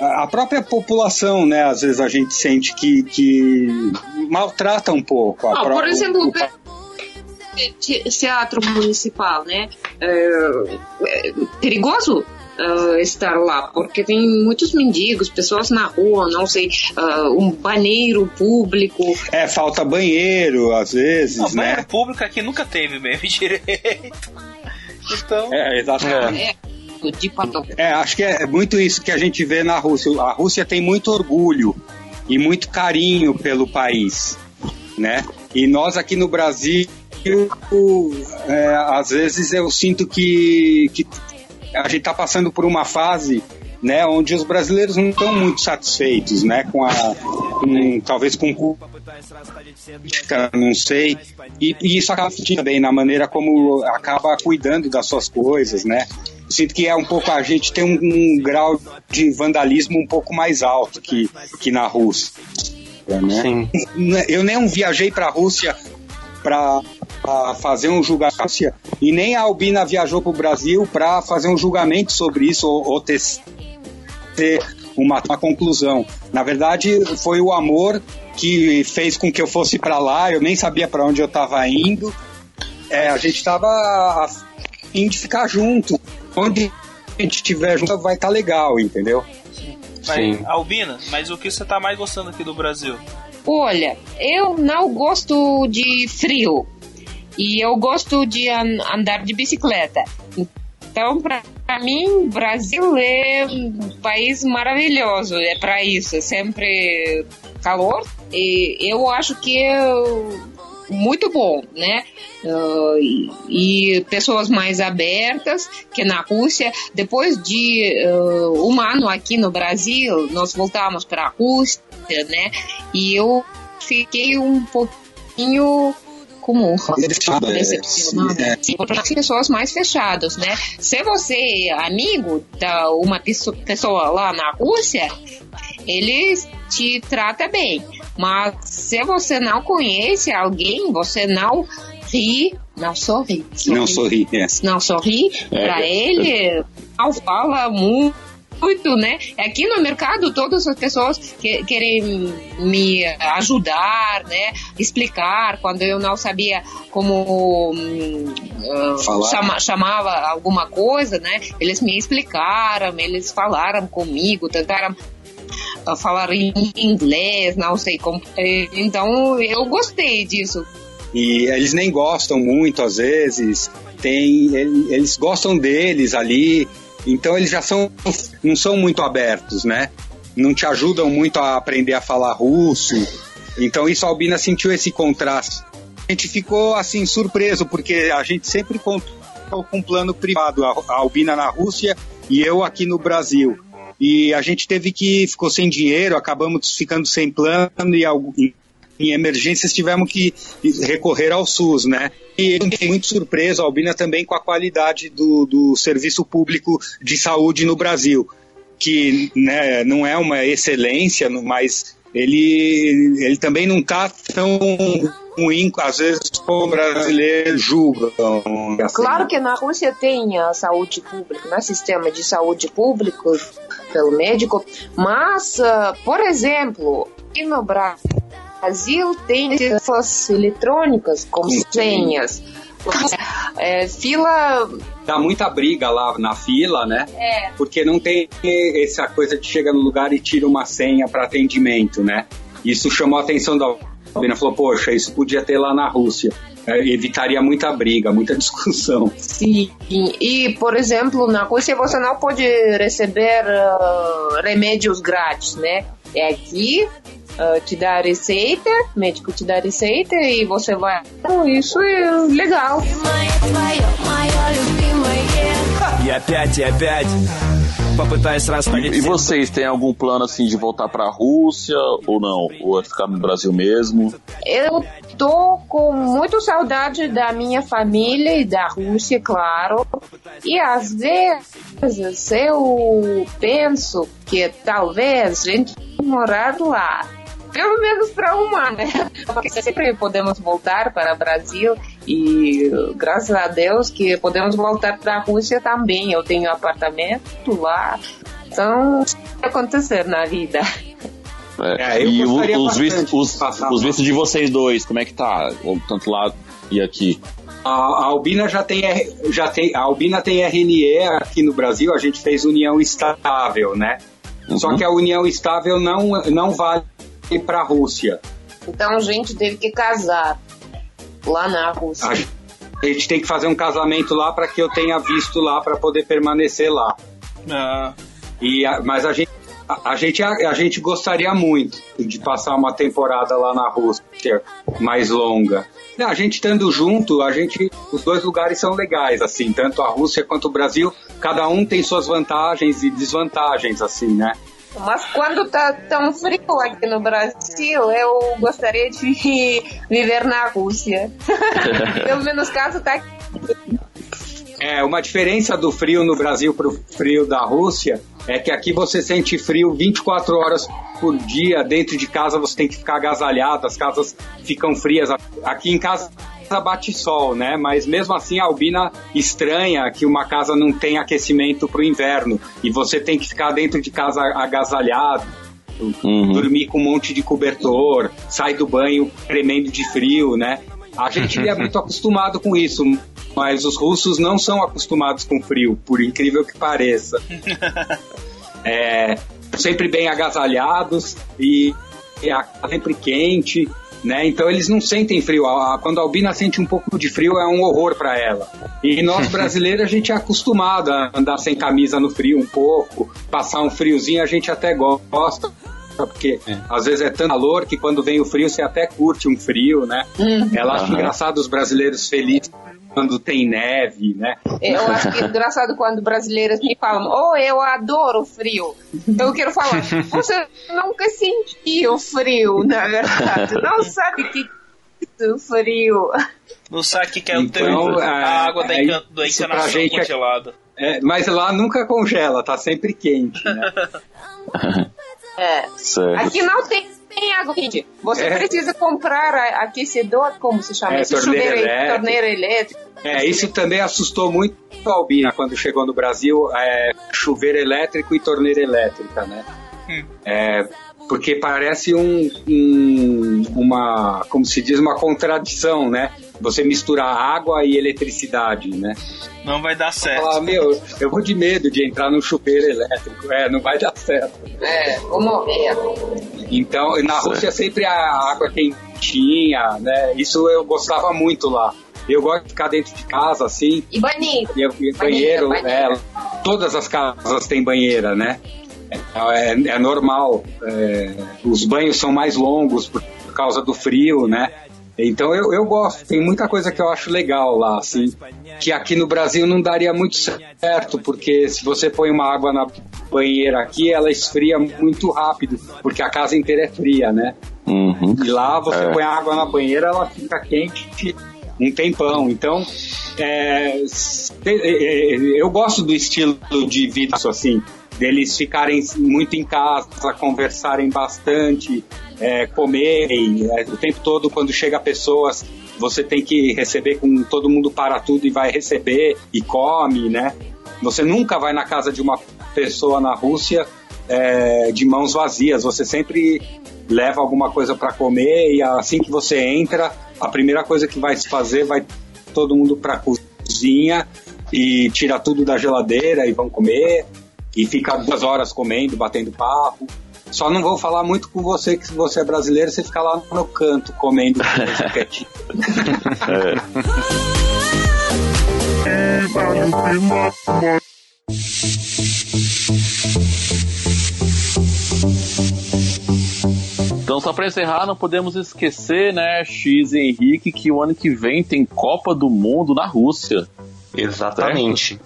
a própria população, né? Às vezes a gente sente que, que maltrata um pouco. A Ah, por exemplo, o- o te- teatro municipal, né? É, é perigoso é, estar lá, porque tem muitos mendigos, pessoas na rua, não sei, é, um banheiro público. É, falta banheiro, às vezes, Não, banheiro né? público aqui nunca teve mesmo direito. Então, É, exatamente. É, papel. É, acho que é muito isso que a gente vê na Rússia. A Rússia tem muito orgulho e muito carinho pelo país, né? E nós aqui no Brasil, é, às vezes eu sinto que, que a gente está passando por uma fase, né, onde os brasileiros não estão muito satisfeitos, né, com a, com, talvez com política, não sei, e, e isso acaba também na maneira como acaba cuidando das suas coisas, né? Sinto que é um pouco a gente tem um, um grau de vandalismo um pouco mais alto que, que na Rússia, né? Sim. Eu nem viajei para a Rússia para fazer um julgamento e nem a Albina viajou para o Brasil para fazer um julgamento sobre isso ou, ou ter, ter uma, uma conclusão. Na verdade, foi o amor que fez com que eu fosse para lá. Eu nem sabia para onde eu estava indo. É, a gente estava a fim de ficar junto. Onde a gente estiver junto vai estar legal, entendeu? mas, Sim. Albina, mas o que você tá mais gostando aqui do Brasil? Olha, eu não gosto de frio e eu gosto de an- andar de bicicleta. Então, para mim, Brasil é um país maravilhoso. É para isso, é sempre calor. E eu acho que é muito bom, né? Ah, e, e pessoas mais abertas que na Rússia. Depois de ah, um ano aqui no Brasil, nós voltamos para a Rússia, né? E eu fiquei um pouquinho comum. É, Decepcionado. é. As pessoas mais fechadas, né? Se você é amigo da uma pesso- pessoa lá na Rússia, ele te trata bem. Mas se você não conhece alguém, você não ri, não sorri. Não sorri, é. Não sorri É. pra ele, não fala muito. Muito, né? Aqui no mercado, todas as pessoas que, querem me ajudar, né? Explicar quando eu não sabia como Falar. chama- chamava alguma coisa, né? Eles me explicaram, eles falaram comigo, tentaram ah, falar em inglês, não sei como. Então eu gostei disso. E eles nem gostam muito, às vezes. Tem, ele- eles gostam deles ali. Então eles já são, não são muito abertos, né? Não te ajudam muito a aprender a falar russo. Então isso a Albina sentiu esse contraste. A gente ficou assim surpreso porque a gente sempre contou com um plano privado, a Albina na Rússia e eu aqui no Brasil. E a gente teve que ficou sem dinheiro, acabamos ficando sem plano e em emergências tivemos que recorrer ao SUS, né? E fiquei muito surpreso, Albina, também com a qualidade do, do serviço público de saúde no Brasil, que né, não é uma excelência, mas ele, ele também não está tão ruim, às vezes, como brasileiros julgam. assim. Claro que na Rússia tem a saúde pública, né? sistema de saúde público pelo médico, mas, ah, por exemplo, aqui no Brasil tem essas eletrônicas com Sim. senhas. É, fila Dá muita briga lá na fila, né? é, porque não tem essa coisa de chega no lugar e tira uma senha para atendimento, né? Isso chamou a atenção da Albina, falou, poxa, isso podia ter lá na Rússia. É, evitaria muita briga, muita discussão. Sim, e por exemplo, na Rússia você não pode receber ah, remédios grátis, né? É aqui, ah, te dá a receita, o médico te dá a receita e você vai. Então, Isso é legal. Мое, твое, мое любимое И опять, и опять попытаюсь расставить E все vocês têm algum plano assim de voltar pra Rússia ou não? Ou é ficar no Brasil mesmo? Eu tô com muita saudade da minha família e da Rússia, claro. E às vezes eu penso que talvez a gente morar lá. Pelo menos para um ano, né? Porque sempre podemos voltar para o Brasil e graças a Deus que podemos voltar para a Rússia também. Eu tenho apartamento lá. Então, vai acontecer na vida. É, É, eu e o- os, vistos, de os, os vistos de vocês dois, como é que tá? Tanto lá e aqui. A, a Albina já tem, R- já tem, a Albina tem RNE aqui no Brasil, a gente fez união estável, né? Só que a união estável não, não vale para a Rússia. Então a gente teve que casar lá na Rússia. A gente tem que fazer um casamento lá para que eu tenha visto lá para poder permanecer lá. Ah, E a- mas a gente, a, a gente, a, a gente gostaria muito de passar uma temporada lá na Rússia mais longa. A gente estando junto, a gente, os dois lugares são legais, assim, tanto a Rússia quanto o Brasil, cada um tem suas vantagens e desvantagens, assim, né? Mas quando tá tão frio aqui no Brasil, eu gostaria de viver na Rússia. Pelo menos caso tá aqui. É, uma diferença do frio no Brasil pro frio da Rússia é que aqui você sente frio 24 horas por dia, dentro de casa você tem que ficar agasalhado, as casas ficam frias. Aqui em casa bate sol, né? Mas mesmo assim a Albina estranha que uma casa não tem aquecimento pro inverno e você tem que ficar dentro de casa agasalhado. Uhum. Dormir com um monte de cobertor, sai do banho tremendo de frio, né? A gente é muito acostumado com isso, mas os russos não são acostumados com frio, por incrível que pareça. É, sempre bem agasalhados e, e a casa sempre quente, né? Então eles não sentem frio. Quando a Albina sente um pouco de frio é um horror para ela. E nós brasileiros a gente é acostumado a andar sem camisa no frio um pouco, passar um friozinho a gente até gosta. Porque às vezes é tanto calor que quando vem o frio você até curte um frio, né? Ela acha engraçado os brasileiros felizes quando tem neve, né? Eu acho que é engraçado quando brasileiros me falam, oh, eu adoro frio. Eu quero falar, você nunca sentiu frio, na verdade. Não sabe o que é o frio. No saque que é o Então, teu, é, a água da é, encan- do pra encanação gente é- congelada. É, mas lá nunca congela, tá sempre quente, né? É. Certo. Aqui não tem, tem água quente. Você É. precisa comprar aquecedor, como se chama? É, Esse torneira chuveiro, elétrica. torneira elétrica. É, isso também assustou muito a Albina quando chegou no Brasil, é, chuveiro elétrico e torneira elétrica, né? É, porque parece um, um- uma, como se diz, uma contradição, né? Você misturar água e eletricidade, né? Não vai dar certo. Falar, meu, eu vou de medo de entrar num chuveiro elétrico, é, não vai dar certo. É, vou morrer. Então, na Rússia sempre a água quentinha, né? Isso eu gostava muito lá. Eu gosto de ficar dentro de casa, assim, E banheiro. e, e banheiro, banheira. é, todas as casas têm banheira, né? É, é- é normal. é, os banhos são mais longos por, por causa do frio, né? Então eu, eu gosto, tem muita coisa que eu acho legal lá, assim, que aqui no Brasil não daria muito certo, porque se você põe uma água na banheira aqui, ela esfria muito rápido, porque a casa inteira é fria, né? Uhum. E lá você É. põe a água na banheira, ela fica quente um tempão. Então, é, é, é, eu gosto do estilo de vida assim, deles ficarem muito em casa, conversarem bastante, é, é, o tempo todo. Quando chega pessoas, você tem que receber com todo mundo para tudo e vai receber e come, né? Você nunca vai na casa de uma pessoa na Rússia é, de mãos vazias. Você sempre leva alguma coisa para comer e assim que você entra, a primeira coisa que vai se fazer vai todo mundo para cozinha e tira tudo da geladeira e vão comer e fica duas horas comendo, batendo papo. Só não vou falar muito com você que se você é brasileiro, você fica lá no canto comendo quietinho. Então, só pra encerrar, não podemos esquecer, né, X e Henrique, que o ano que vem tem Copa do Mundo na Rússia. Exatamente.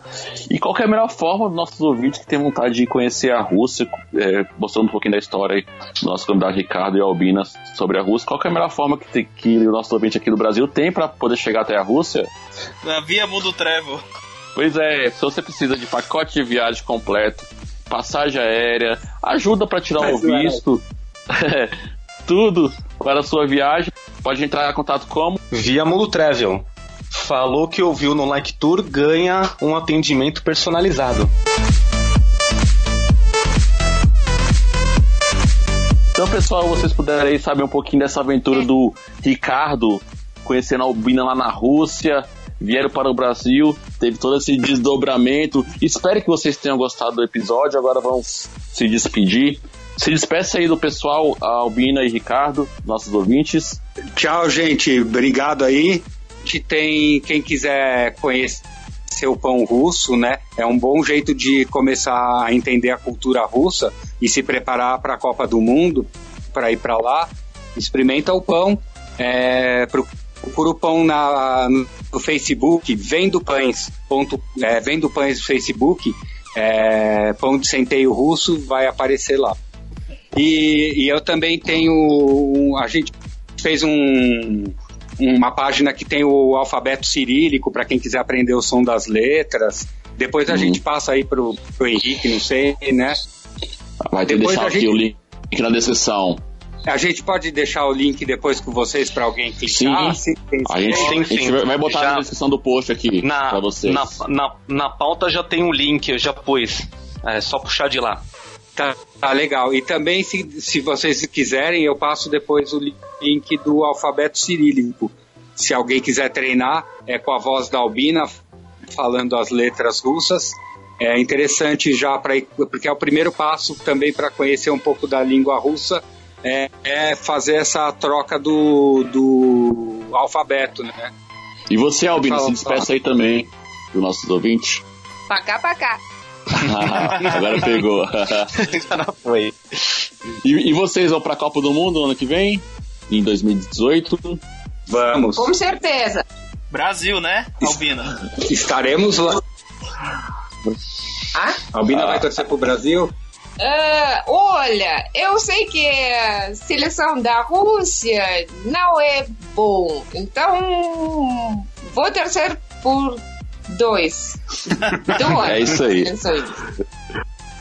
E qual que é a melhor forma dos nossos ouvintes que têm vontade de conhecer a Rússia, é, mostrando um pouquinho da história aí do nosso convidado Ricardo e Albina sobre a Rússia, qual que é a melhor forma que, tem, que o nosso ouvinte aqui do Brasil tem para poder chegar até a Rússia? Na Via Mundo Travel. Pois é, se você precisa de pacote de viagem completo, passagem aérea, ajuda para tirar o Mas é. visto, tudo para a sua viagem, pode entrar em contato como? Via Mundo Travel. Falou que ouviu no Like Tour, ganha um atendimento personalizado. Então, pessoal, vocês puderem aí saber um pouquinho dessa aventura do Ricardo, conhecendo a Albina lá na Rússia, vieram para o Brasil, teve todo esse desdobramento. Espero que vocês tenham gostado do episódio. Agora vamos se despedir. Se despeça aí do pessoal, a Albina e Ricardo, nossos ouvintes. Tchau, gente. Obrigado aí. Tem, quem quiser conhecer o pão russo, né? É um bom jeito de começar a entender a cultura russa e se preparar para a Copa do Mundo, para ir para lá. Experimenta o pão. É, procura o pão na, no Facebook, Vendo Pães. Ponto, é, Vendo Pães no Facebook, é, pão de centeio russo, vai aparecer lá. E, e eu também tenho. a gente fez um, uma página que tem o alfabeto cirílico para quem quiser aprender o som das letras. Depois a Uhum. gente passa aí pro, pro Henrique, não sei, né? Vai ter que Depois deixar a aqui gente- o link na descrição. A gente pode deixar o link depois com vocês para alguém clicar. Sim. se tem- A gente, Sim, a gente sim. vai- botar Já- na descrição do post aqui Na, para vocês. na, na, na pauta já tem um link, eu já pus. É só puxar de lá. Tá, tá legal. E também, se, se vocês quiserem, eu passo depois o link do alfabeto cirílico. Se alguém quiser treinar, é com a voz da Albina falando as letras russas. É interessante já para porque é o primeiro passo também para conhecer um pouco da língua russa é, é fazer essa troca do, do alfabeto, né? E você, Albina, se despeça aí também do nossos ouvintes. Pacá, pacá. Agora pegou. Já foi. E, e vocês vão pra Copa do Mundo ano que vem? Em 2018? Vamos. Com certeza. Brasil, né, Albina? Estaremos lá. Ah? Albina vai torcer pro Brasil? Ah, olha, eu sei que a seleção da Rússia não é bom, então vou torcer por dois. Dois. É isso aí. É isso aí.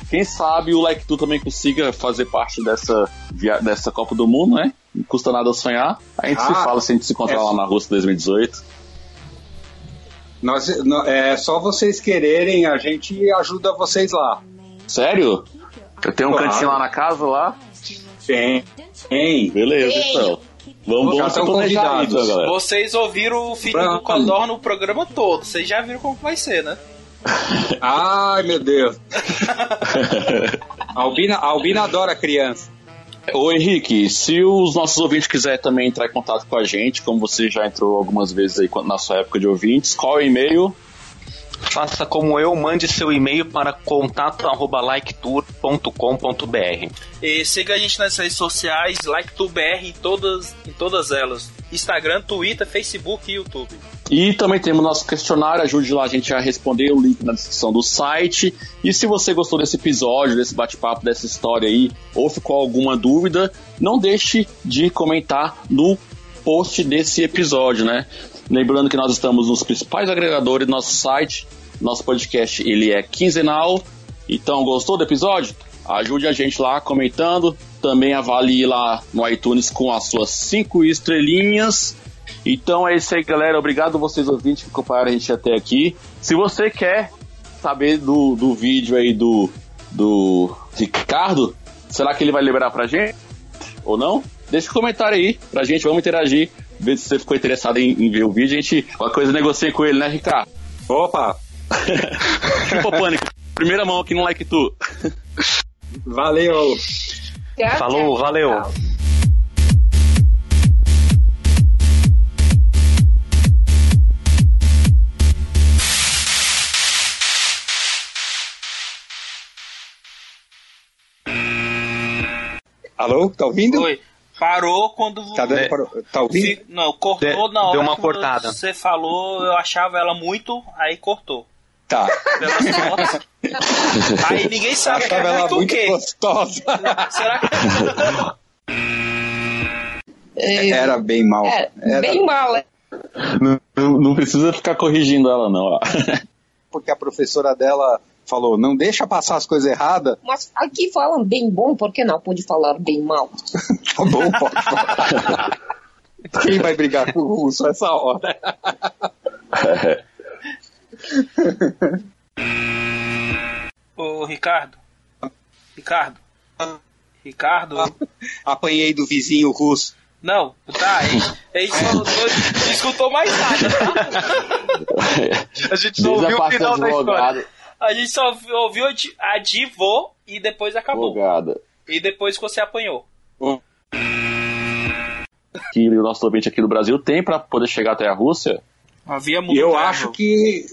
Quem sabe o Like Tu também consiga fazer parte dessa, via- dessa Copa do Mundo, né? Não custa nada sonhar. A gente se Ah, fala se a gente se encontrar é- lá na Rússia 2018. Nós, nó- é só vocês quererem, a gente ajuda vocês lá. Sério? Eu tenho um Claro. cantinho lá na casa lá? Tem. Tem. Beleza, Tem. então. Vamos, Já vamos se estão planejar aí, convidados. então, galera. Vocês ouviram o filho do Vamos. Codor no programa todo. Vocês já viram como vai ser, né? Ai, meu Deus. A Albina, a Albina adora criança. Ô Henrique, se os nossos ouvintes quiserem também entrar em contato com a gente, como você já entrou algumas vezes aí quando- na sua época de ouvintes, qual é o e-mail? Faça como eu, mande seu e-mail para contato@liketour.com.br. E siga a gente nas redes sociais, LikeTubeR em todas, em todas elas. Instagram, Twitter, Facebook e YouTube. E também temos nosso questionário, ajude lá a gente a responder, o link na descrição do site. E se você gostou desse episódio, desse bate-papo, dessa história aí, ou ficou alguma dúvida, não deixe de comentar no post desse episódio, né? Lembrando que nós estamos nos principais agregadores do nosso site, nosso podcast ele é quinzenal. Então, gostou do episódio? Ajude a gente lá comentando, também avalie lá no iTunes com as suas cinco estrelinhas. Então é isso aí, galera. Obrigado vocês ouvintes que acompanharam a gente até aqui. Se você quer saber do, do vídeo aí do, do Ricardo, será que ele vai liberar pra gente? Ou não? Deixa um comentário aí pra gente, vamos interagir. Ver se você ficou interessado em, em ver o vídeo. A gente, uma coisa, negocia com ele, né, Ricardo? Opa, Tipo pânico. Primeira mão aqui no Like Tu. valeu. Tchau, Falou, tchau, valeu. tchau. Alô, tá ouvindo? Oi. Parou quando. Tá, dando É. para- tá ouvindo? Fi- Não, cortou De- na hora deu uma que cortada. você falou, eu achava ela muito, aí cortou. Tá. Aí ninguém sabe que é ela muito o muito quê? gostosa. Será que É, Era bem mal. é, Era bem mal, é. Não, não- não precisa ficar corrigindo ela, não. ó. porque a professora dela falou, não deixa passar as coisas erradas. Mas aqui falam bem bom, por que não pode falar bem mal? Tá bom, pode falar. Quem vai brigar com o russo essa hora? Ô, Ricardo. Ricardo. Ricardo. Apanhei do vizinho russo. Não, tá, a gente, a gente só não, não escutou mais nada, tá? A gente a ouviu o final da história. A gente só ouviu a di- a divô e depois acabou. E depois que você apanhou. Que o nosso ouvinte aqui do Brasil tem pra poder chegar até a Rússia. Havia E eu acho que.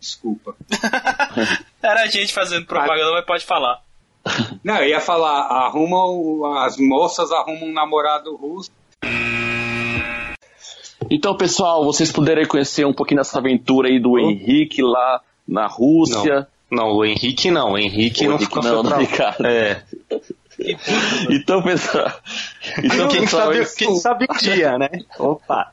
Desculpa. Era a gente fazendo propaganda, mas pode falar. Não, eu ia falar, arrumam, as moças arrumam um namorado russo. Então, pessoal, vocês puderem conhecer um pouquinho dessa aventura aí do Henrique lá na Rússia. Não, o Henrique não. O Henrique O não Henrique ficou não, não, Ricardo. É. Então, pessoal. Então, Quem pessoal, sabe, quem sabe um dia, né? Opa.